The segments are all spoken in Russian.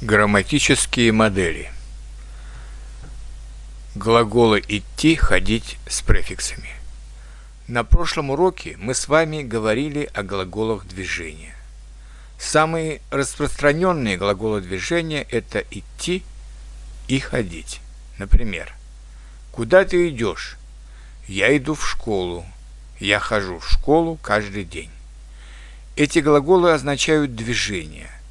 Грамматические модели. Глаголы «идти», «ходить» с префиксами. На прошлом уроке мы с вами говорили о глаголах движения. Самые распространенные глаголы движения – это «идти» и «ходить». Например, «Куда ты идешь?» «Я иду в школу». «Я хожу в школу каждый день». Эти глаголы означают движение –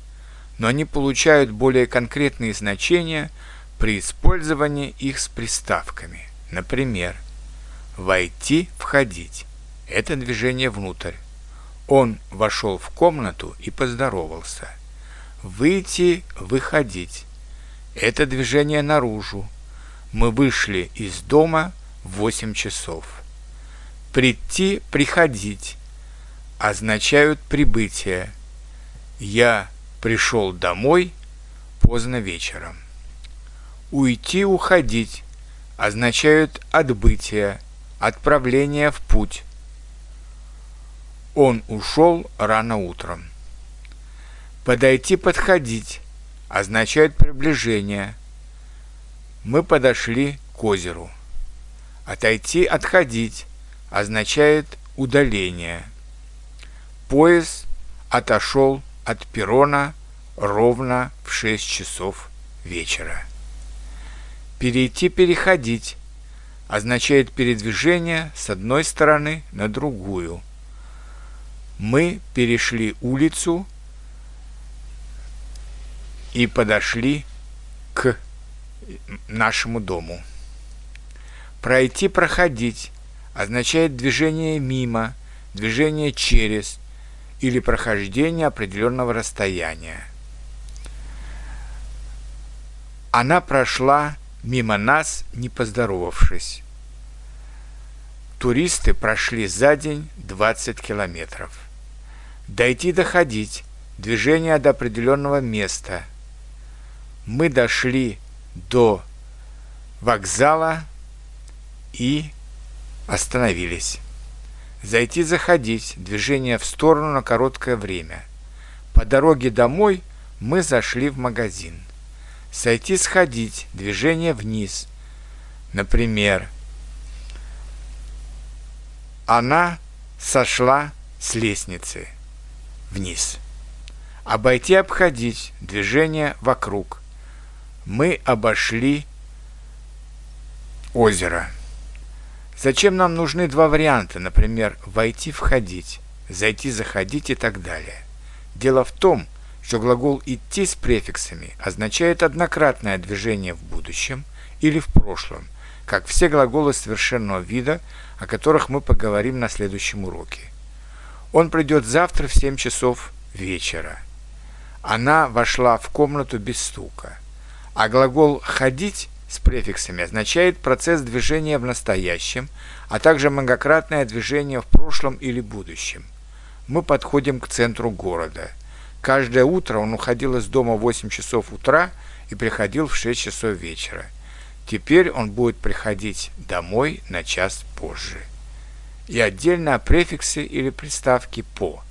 но они получают более конкретные значения при использовании их с приставками. Например, «войти», «входить» – это движение внутрь. Он вошел в комнату и поздоровался. «Выйти», «выходить» – это движение наружу. Мы вышли из дома в 8 часов. «Прийти», «приходить» означают прибытие. Я пришел домой поздно вечером. Уйти, уходить означают отбытие, отправление в путь. Он ушел рано утром. Подойти, подходить означает приближение. Мы подошли к озеру. Отойти, отходить означает удаление. Поезд отошел от перрона ровно в 6 часов вечера. Перейти, переходить означает передвижение с одной стороны на другую. Мы перешли улицу и подошли к нашему дому. Пройти, проходить означает движение мимо, движение через, или прохождение определенного расстояния. Она прошла мимо нас, не поздоровавшись. Туристы прошли за день 20 километров. Дойти доходить, движение до определенного места. Мы дошли до вокзала и остановились. Зайти заходить, движение в сторону на короткое время. По дороге домой мы зашли в магазин. Сойти сходить, движение вниз. Например, она сошла с лестницы вниз. Обойти, обходить, движение вокруг. Мы обошли озеро. Зачем нам нужны два варианта, например, войти, входить, зайти, заходить и так далее? Дело в том, что глагол «идти» с префиксами означает однократное движение в будущем или в прошлом, как все глаголы совершенного вида, о которых мы поговорим на следующем уроке. Он придет завтра в 7 часов вечера. Она вошла в комнату без стука. А глагол «ходить» с префиксами означает процесс движения в настоящем, а также многократное движение в прошлом или будущем. Мы подходим к центру города. Каждое утро он уходил из дома в 8 часов утра и приходил в 6 часов вечера. Теперь он будет приходить домой на час позже. И отдельно о префиксе или приставке «по».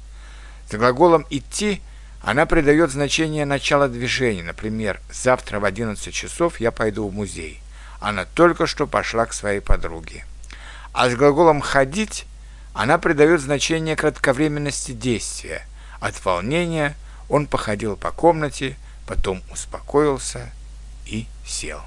За глаголом «идти» Она придает значение начала движения. Например, завтра в 11 часов я пойду в музей. Она только что пошла к своей подруге. А с глаголом «ходить» она придает значение кратковременности действия. От волнения он походил по комнате, потом успокоился и сел.